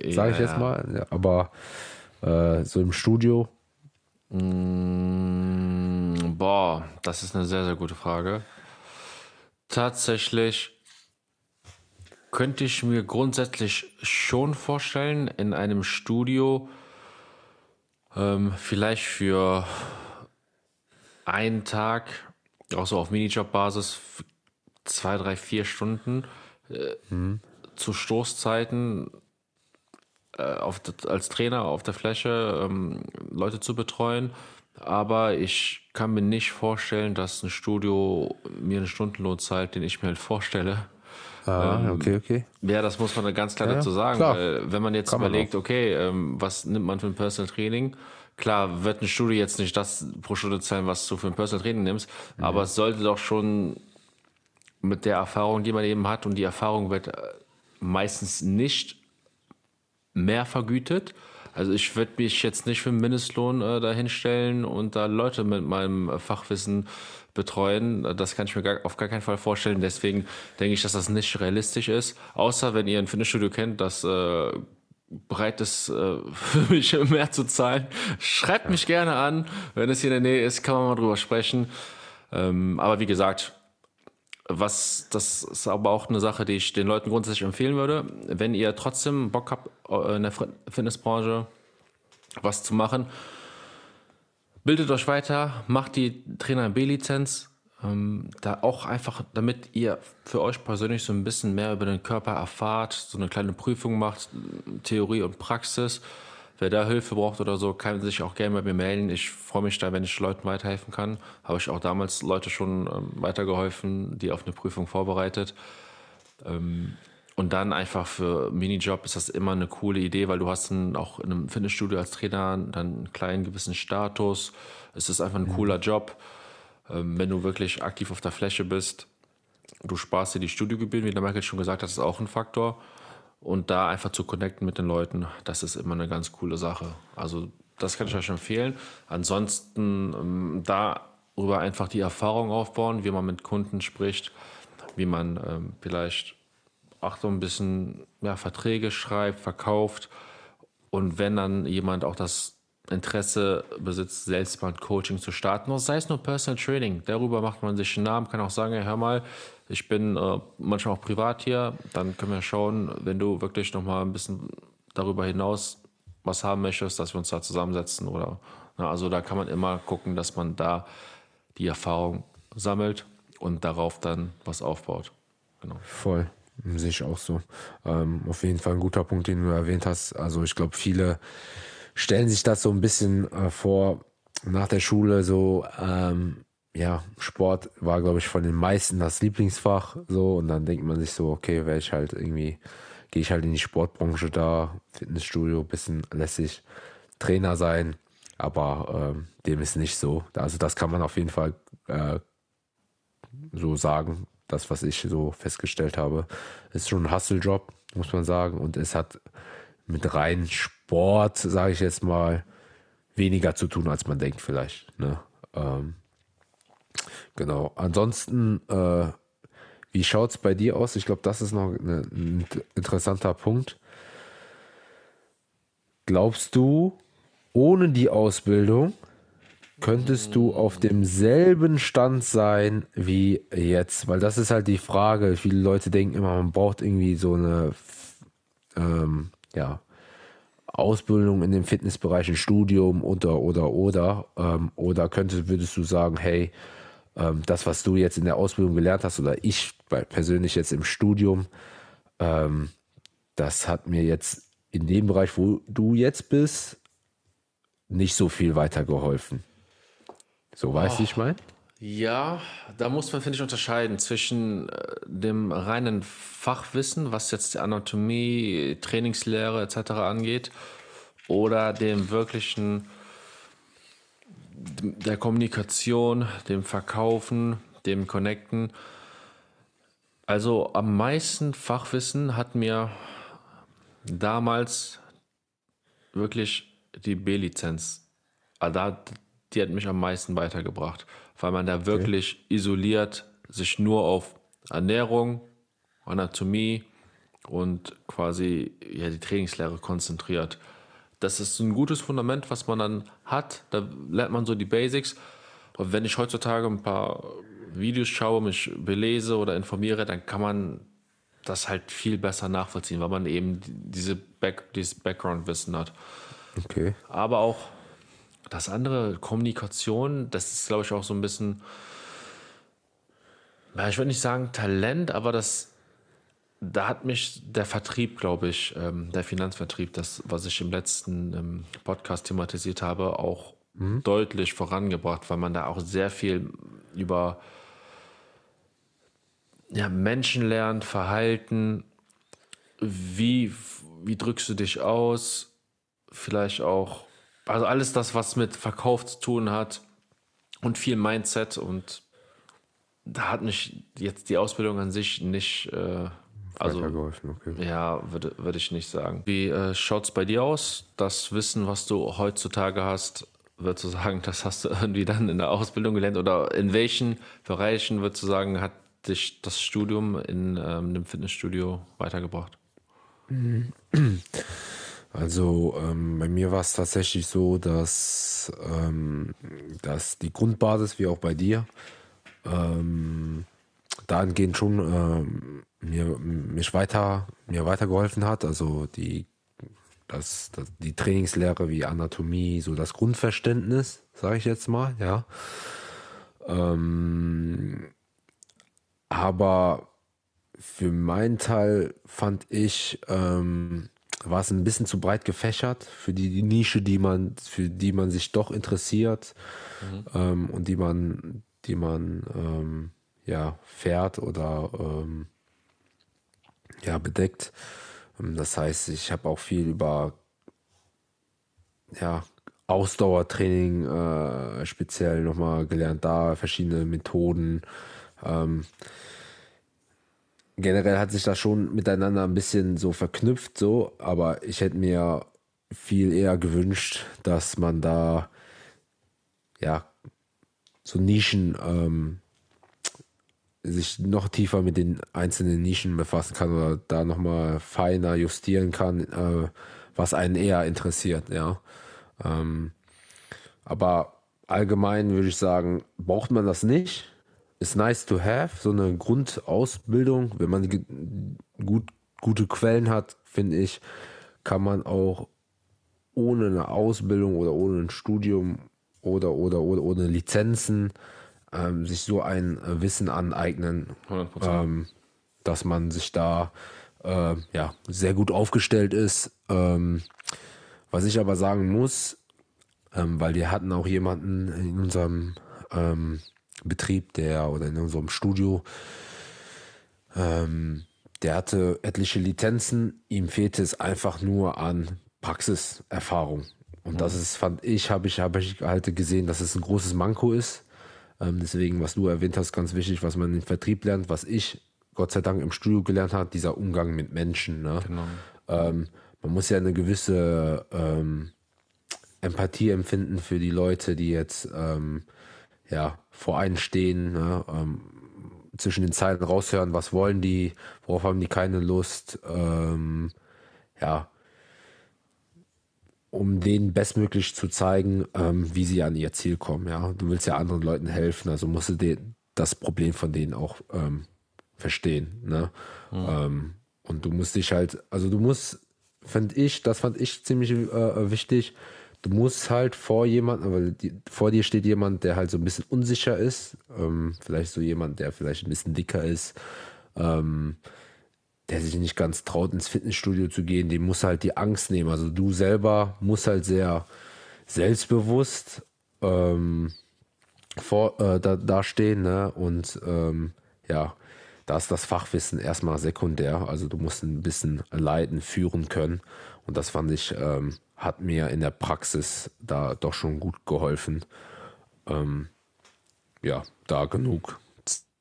sage ich Ja, jetzt mal. Ja, aber äh, so im Studio. Mm, boah, das ist eine sehr, sehr gute Frage. Tatsächlich könnte ich mir grundsätzlich schon vorstellen, in einem Studio ähm, vielleicht für einen Tag, auch so auf Minijob-Basis, zwei, drei, vier Stunden äh, zu Stoßzeiten äh, auf, als Trainer auf der Fläche ähm, Leute zu betreuen. Aber ich kann mir nicht vorstellen, dass ein Studio mir einen Stundenlohn zahlt, den ich mir halt vorstelle. Ah, okay, okay. Ja, das muss man ganz klar Ja, dazu sagen. klar. Weil, wenn man jetzt Kann man überlegt, okay, ähm, was nimmt man für ein Personal Training? Klar, wird ein Studio jetzt nicht das pro Stunde zahlen, was du für ein Personal Training nimmst, Mhm. aber es sollte doch schon mit der Erfahrung, die man eben hat, und die Erfahrung wird äh, meistens nicht mehr vergütet. Also ich würde mich jetzt nicht für einen Mindestlohn äh, dahinstellen und da Leute mit meinem äh, Fachwissen betreuen. Das kann ich mir gar, auf gar keinen Fall vorstellen. Deswegen denke ich, dass das nicht realistisch ist. Außer wenn ihr ein Fitnessstudio kennt, das äh, bereit ist, äh, [LAUGHS] für mich mehr zu zahlen, schreibt mich gerne an. Wenn es hier in der Nähe ist, kann man mal drüber sprechen. Ähm, aber wie gesagt, was, das ist aber auch eine Sache, die ich den Leuten grundsätzlich empfehlen würde. Wenn ihr trotzdem Bock habt, äh, in der Fitnessbranche was zu machen, bildet euch weiter, macht die Trainer B-Lizenz, ähm, da auch einfach, damit ihr für euch persönlich so ein bisschen mehr über den Körper erfahrt, so eine kleine Prüfung macht, Theorie und Praxis. Wer da Hilfe braucht oder so, kann sich auch gerne bei mir melden. Ich freue mich da, wenn ich Leuten weiterhelfen kann. Habe ich auch damals Leute schon ähm, weitergeholfen, die auf eine Prüfung vorbereitet. Ähm, und dann einfach für Minijob ist das immer eine coole Idee, weil du hast dann auch in einem Fitnessstudio als Trainer dann einen kleinen gewissen Status. Es ist einfach ein cooler Job. Ähm, wenn du wirklich aktiv auf der Fläche bist, du sparst dir die Studiogebühren, wie der Michael schon gesagt hat, ist auch ein Faktor. Und da einfach zu connecten mit den Leuten, das ist immer eine ganz coole Sache. Also das kann ich euch empfehlen. Ansonsten ähm, darüber einfach die Erfahrung aufbauen, wie man mit Kunden spricht, wie man ähm, vielleicht auch so ein bisschen ja, Verträge schreibt, verkauft. Und wenn dann jemand auch das Interesse besitzt, selbst mal ein Coaching zu starten, sei es nur Personal Training, darüber macht man sich einen Namen, kann auch sagen, hör mal, ich bin äh, manchmal auch privat hier, dann können wir schauen, wenn du wirklich noch mal ein bisschen darüber hinaus was haben möchtest, dass wir uns da zusammensetzen oder na, also da kann man immer gucken, dass man da die Erfahrung sammelt und darauf dann was aufbaut. Genau. Voll. Sehe ich auch so. Ähm, auf jeden Fall ein guter Punkt, den du erwähnt hast. Also ich glaube, viele stellen sich das so ein bisschen äh, vor nach der Schule so, ähm, ja, Sport war, glaube ich, von den meisten das Lieblingsfach so und dann denkt man sich so, okay, wäre ich halt irgendwie, gehe ich halt in die Sportbranche da, Fitnessstudio, bisschen lässig Trainer sein, aber ähm, dem ist nicht so. Also das kann man auf jeden Fall äh, so sagen, das, was ich so festgestellt habe, ist schon ein Hustle-Job, muss man sagen. Und es hat mit rein Sport, sage ich jetzt mal, weniger zu tun, als man denkt vielleicht. Ne? Ähm, genau. Ansonsten, äh, wie schaut es bei dir aus? Ich glaube, das ist noch eine, ein interessanter Punkt. Glaubst du, ohne die Ausbildung könntest du auf demselben Stand sein wie jetzt? Weil das ist halt die Frage. Viele Leute denken immer, man braucht irgendwie so eine ähm, ja, Ausbildung in dem Fitnessbereich, ein Studium oder oder oder. Ähm, oder könntest, würdest du sagen, hey, ähm, das, was du jetzt in der Ausbildung gelernt hast, oder ich persönlich jetzt im Studium, ähm, das hat mir jetzt in dem Bereich, wo du jetzt bist, nicht so viel weitergeholfen. So weißt du, oh, ich meine? Ja, da muss man, finde ich, unterscheiden zwischen äh, dem reinen Fachwissen, was jetzt die Anatomie, Trainingslehre etc. angeht, oder dem wirklichen, der Kommunikation, dem Verkaufen, dem Connecten. Also am meisten Fachwissen hat mir damals wirklich die B-Lizenz. Ah, die hat mich am meisten weitergebracht, weil man da wirklich okay. isoliert sich nur auf Ernährung, Anatomie und quasi ja, die Trainingslehre konzentriert. Das ist ein gutes Fundament, was man dann hat. Da lernt man so die Basics. Und wenn ich heutzutage ein paar Videos schaue, mich belese oder informiere, dann kann man das halt viel besser nachvollziehen, weil man eben diese Back, dieses Background-Wissen hat. Okay. Aber auch das andere, Kommunikation, das ist, glaube ich, auch so ein bisschen, ja, ich würde nicht sagen Talent, aber das, da hat mich der Vertrieb, glaube ich, ähm, der Finanzvertrieb, das, was ich im letzten ähm, Podcast thematisiert habe, auch mhm. deutlich vorangebracht, weil man da auch sehr viel über ja, Menschen lernt, Verhalten, wie, wie drückst du dich aus, vielleicht auch also alles das, was mit Verkauf zu tun hat und viel Mindset und da hat mich jetzt die Ausbildung an sich nicht, äh, also okay. ja, würde würd ich nicht sagen. Wie äh, schaut es bei dir aus? Das Wissen, was du heutzutage hast, würdest du sagen, das hast du [LAUGHS] irgendwie dann in der Ausbildung gelernt oder in welchen Bereichen würdest du sagen, hat dich das Studium in ähm, einem Fitnessstudio weitergebracht? [CLEARS THROAT] [CLEARS THROAT] Also ähm, bei mir war es tatsächlich so, dass, ähm, dass die Grundbasis, wie auch bei dir, ähm, dahingehend schon ähm, mir, mich weiter, mir weitergeholfen hat. Also die, das, das, die Trainingslehre wie Anatomie, so das Grundverständnis, sage ich jetzt mal, ja. Ähm, aber für meinen Teil fand ich, ähm, war es ein bisschen zu breit gefächert für die Nische, die man, für die man sich doch interessiert mhm. ähm, und die man, die man ähm, ja fährt oder ähm, ja bedeckt. Ähm, das heißt, ich habe auch viel über ja Ausdauertraining äh, speziell nochmal gelernt, da verschiedene Methoden. Ähm, generell hat sich das schon miteinander ein bisschen so verknüpft, so, aber ich hätte mir viel eher gewünscht, dass man da ja so Nischen ähm, sich noch tiefer mit den einzelnen Nischen befassen kann oder da nochmal feiner justieren kann, äh, was einen eher interessiert, ja. Ähm, aber allgemein würde ich sagen, braucht man das nicht ist nice to have, so eine Grundausbildung. Wenn man gut, gute Quellen hat, finde ich, kann man auch ohne eine Ausbildung oder ohne ein Studium oder, oder, oder ohne Lizenzen ähm, sich so ein äh, Wissen aneignen, ähm, dass man sich da äh, ja, sehr gut aufgestellt ist. Ähm, was ich aber sagen muss, ähm, weil wir hatten auch jemanden in unserem ähm, Betrieb, der oder in unserem Studio, ähm, der hatte etliche Lizenzen, ihm fehlte es einfach nur an Praxiserfahrung. Und das ist, fand ich, habe ich, habe ich halt gesehen, dass es ein großes Manko ist. Ähm, deswegen, was du erwähnt hast, ganz wichtig, was man im Vertrieb lernt, was ich Gott sei Dank im Studio gelernt habe, dieser Umgang mit Menschen. Ne? Genau. Ähm, man muss ja eine gewisse ähm, Empathie empfinden für die Leute, die jetzt ähm, ja, vor einen stehen, ne? ähm, zwischen den Zeilen raushören, was wollen die, worauf haben die keine Lust, ähm, ja, um denen bestmöglich zu zeigen, ähm, wie sie an ihr Ziel kommen. Ja, du willst ja anderen Leuten helfen, also musst du den, das Problem von denen auch ähm, verstehen. Ne? Mhm. und du musst dich halt, also du musst, fand ich, das fand ich ziemlich äh, wichtig du musst halt vor jemandem, weil die, vor dir steht jemand, der halt so ein bisschen unsicher ist, ähm, vielleicht so jemand, der vielleicht ein bisschen dicker ist, ähm, der sich nicht ganz traut, ins Fitnessstudio zu gehen, dem muss halt die Angst nehmen. Also du selber musst halt sehr selbstbewusst ähm, vor, äh, da, stehen, ne? Und ähm, ja, da ist das Fachwissen erstmal sekundär. Also du musst ein bisschen leiten, führen können. Und das fand ich ähm, hat mir in der Praxis da doch schon gut geholfen. Ähm, ja, da genug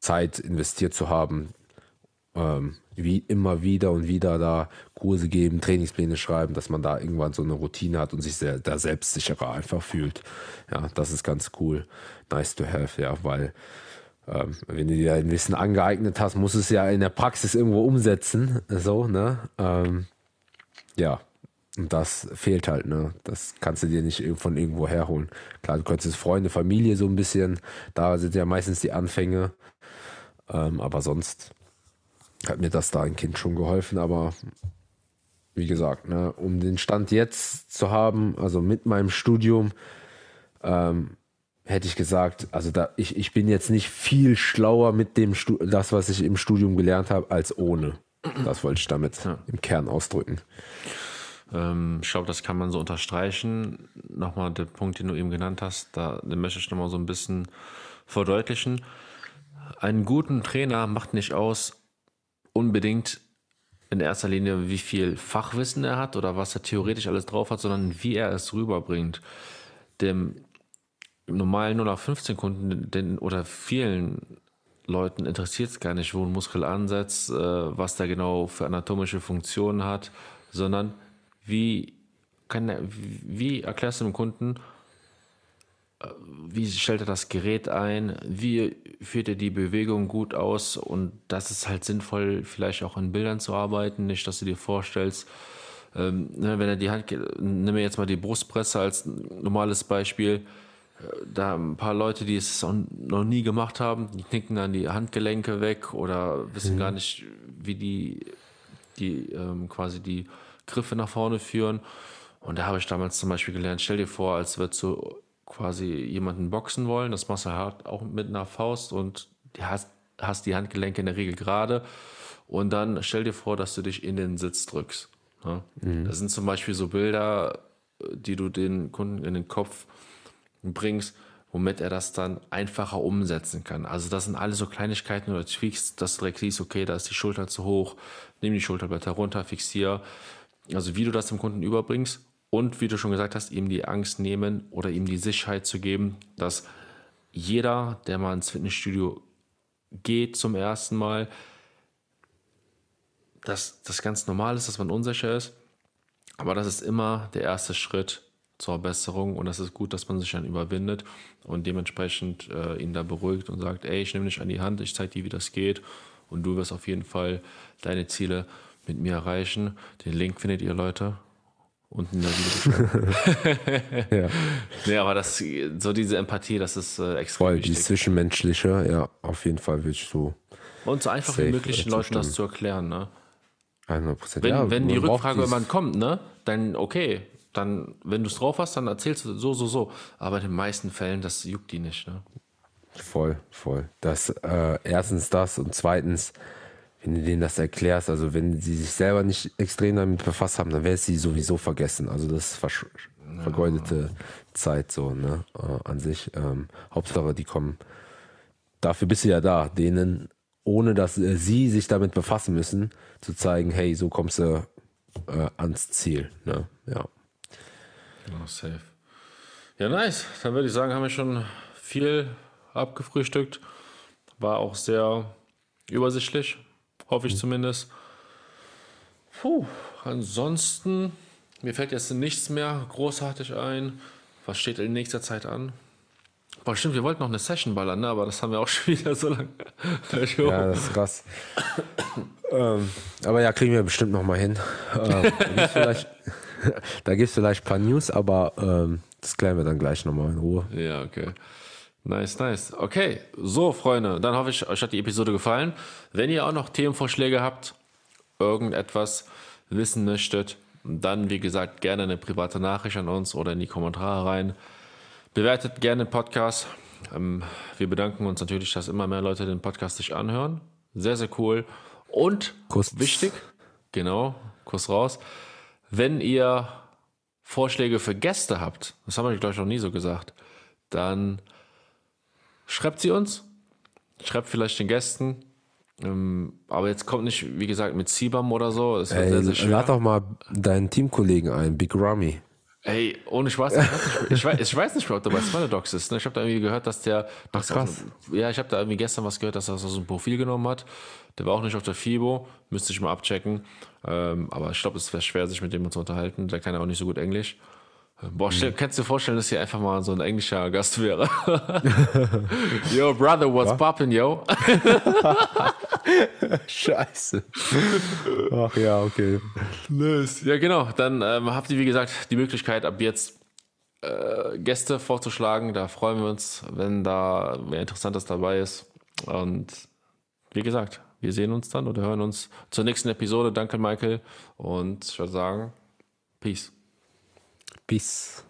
Zeit investiert zu haben, ähm, wie immer wieder und wieder da Kurse geben, Trainingspläne schreiben, dass man da irgendwann so eine Routine hat und sich sehr, da selbstsicherer einfach fühlt. Ja, das ist ganz cool. Nice to have, ja, weil ähm, wenn du dir ein Wissen angeeignet hast, musst du es ja in der Praxis irgendwo umsetzen. So, ne? Ähm, ja, und das fehlt halt, ne? Das kannst du dir nicht von irgendwo herholen. Klar, du könntest Freunde, Familie so ein bisschen, da sind ja meistens die Anfänge. Ähm, aber sonst hat mir das da ein Kind schon geholfen. Aber wie gesagt, ne, um den Stand jetzt zu haben, also mit meinem Studium, ähm, hätte ich gesagt, also da, ich, ich bin jetzt nicht viel schlauer mit dem Stu das, was ich im Studium gelernt habe, als ohne. Das wollte ich damit ja. im Kern ausdrücken. Ähm, ich glaube, das kann man so unterstreichen. Nochmal der Punkt, den du eben genannt hast, da den möchte ich nochmal so ein bisschen verdeutlichen. Einen guten Trainer macht nicht aus, unbedingt in erster Linie, wie viel Fachwissen er hat oder was er theoretisch alles drauf hat, sondern wie er es rüberbringt. Dem normalen 0 auf 15 Kunden den, oder vielen Leuten interessiert es gar nicht, wo ein Muskel ansetzt, äh, was der genau für anatomische Funktionen hat, sondern wie, kann, wie erklärst du dem Kunden, äh, wie stellt er das Gerät ein, wie führt er die Bewegung gut aus und das ist halt sinnvoll, vielleicht auch in Bildern zu arbeiten, nicht, dass du dir vorstellst, ähm, ne, wenn er die Hand, nimm mir jetzt mal die Brustpresse als normales Beispiel. Äh, da ein paar Leute, die es noch nie gemacht haben, die knicken dann die Handgelenke weg oder wissen mhm. gar nicht, wie die, die ähm, quasi die Griffe nach vorne führen. Und da habe ich damals zum Beispiel gelernt, stell dir vor, als würdest du quasi jemanden boxen wollen, das machst du halt auch mit einer Faust und hast, hast die Handgelenke in der Regel gerade. Und dann stell dir vor, dass du dich in den Sitz drückst. Ja? Mhm. Das sind zum Beispiel so Bilder, die du den Kunden in den Kopf bringst, womit er das dann einfacher umsetzen kann. Also das sind alle so Kleinigkeiten oder Tweaks, dass du direkt siehst, okay, da ist die Schulter zu hoch, nimm die Schulterblätter runter, fixier. Also wie du das dem Kunden überbringst und wie du schon gesagt hast, ihm die Angst nehmen oder ihm die Sicherheit zu geben, dass jeder, der mal ins Fitnessstudio geht zum ersten Mal, dass das ganz normal ist, dass man unsicher ist. Aber das ist immer der erste Schritt zur Besserung und das ist gut, dass man sich dann überwindet und dementsprechend äh, ihn da beruhigt und sagt, ey, ich nehme dich an die Hand, ich zeige dir, wie das geht und du wirst auf jeden Fall deine Ziele mit mir erreichen. Den Link findet ihr, Leute, unten in der [LAUGHS] ja. Nee, aber das, so diese Empathie, das ist äh, extrem Voll, wichtig. die zwischenmenschliche, ja, auf jeden Fall will ich so. Und so einfach wie möglich den Leuten das zu erklären, ne? 100%. Wenn, ja, wenn die Rückfrage irgendwann kommt, ne, dann okay, dann, wenn du es drauf hast, dann erzählst du so, so, so. Aber in den meisten Fällen, das juckt die nicht, ne? Voll, voll. Das, äh, erstens das und zweitens, wenn du denen das erklärst, also wenn sie sich selber nicht extrem damit befasst haben, dann werden sie sowieso vergessen. Also das ist ja. vergeudete Zeit so, ne, äh, an sich. Ähm, Hauptsache, die kommen. Dafür bist du ja da, denen, ohne dass äh, sie sich damit befassen müssen, zu zeigen, hey, so kommst du äh, ans Ziel, ne, ja. Genau, safe. Ja, nice. Dann würde ich sagen, haben wir schon viel abgefrühstückt. War auch sehr übersichtlich. Hoffe ich mhm. zumindest. Puh, ansonsten, mir fällt jetzt nichts mehr großartig ein. Was steht in nächster Zeit an? Boah, stimmt, wir wollten noch eine Session ballern, ne? aber das haben wir auch [LAUGHS] schon wieder so lange. ja, das ist krass. ähm, aber ja, kriegen wir bestimmt noch mal hin. Ähm, da gibt es [LAUGHS] [LAUGHS] vielleicht ein paar News, aber ähm, das klären wir dann gleich noch mal in Ruhe. Ja, okay. Nice, nice. Okay, so Freunde, dann hoffe ich, euch hat die Episode gefallen. Wenn ihr auch noch Themenvorschläge habt, irgendetwas wissen möchtet, dann wie gesagt gerne eine private Nachricht an uns oder in die Kommentare rein. Bewertet gerne den Podcast. Ähm, wir bedanken uns natürlich, dass immer mehr Leute den Podcast sich anhören. Sehr, sehr cool. Und Kuss. wichtig, genau, Kuss raus. Wenn ihr Vorschläge für Gäste habt, das haben wir, glaube ich, noch nie so gesagt, dann Schreibt sie uns. Schreibt vielleicht den Gästen. Ähm, aber jetzt kommt nicht, wie gesagt, mit Sibam oder so. Das Ey, sehr, sehr schwer. Lad doch mal deinen Teamkollegen ein, Big Ramy. Ey, ohne Spaß, ich weiß, ich weiß nicht mehr, ob der bei Spider-Dogs ist. Ne? Ich habe da irgendwie gehört, dass der. Ach, krass. Aus, ja, ich habe da irgendwie gestern was gehört, dass er das aus dem Profil genommen hat. Der war auch nicht auf der FIBO, müsste ich mal abchecken. Ähm, aber ich glaube, es wäre schwer, sich mit dem zu unterhalten. Der kann ja auch nicht so gut Englisch. Boah, stell, kannst du dir vorstellen, dass hier einfach mal so ein englischer Gast wäre? [LAUGHS] yo, brother, what's poppin', yo? [LAUGHS] Scheiße. Ach ja, okay. Nice. Ja, genau. Dann ähm, habt ihr, wie gesagt, die Möglichkeit, ab jetzt äh, Gäste vorzuschlagen. Da freuen wir uns, wenn da mehr Interessantes dabei ist. Und wie gesagt, wir sehen uns dann oder hören uns zur nächsten Episode. Danke, Michael. Und ich würde sagen, Peace. Peace.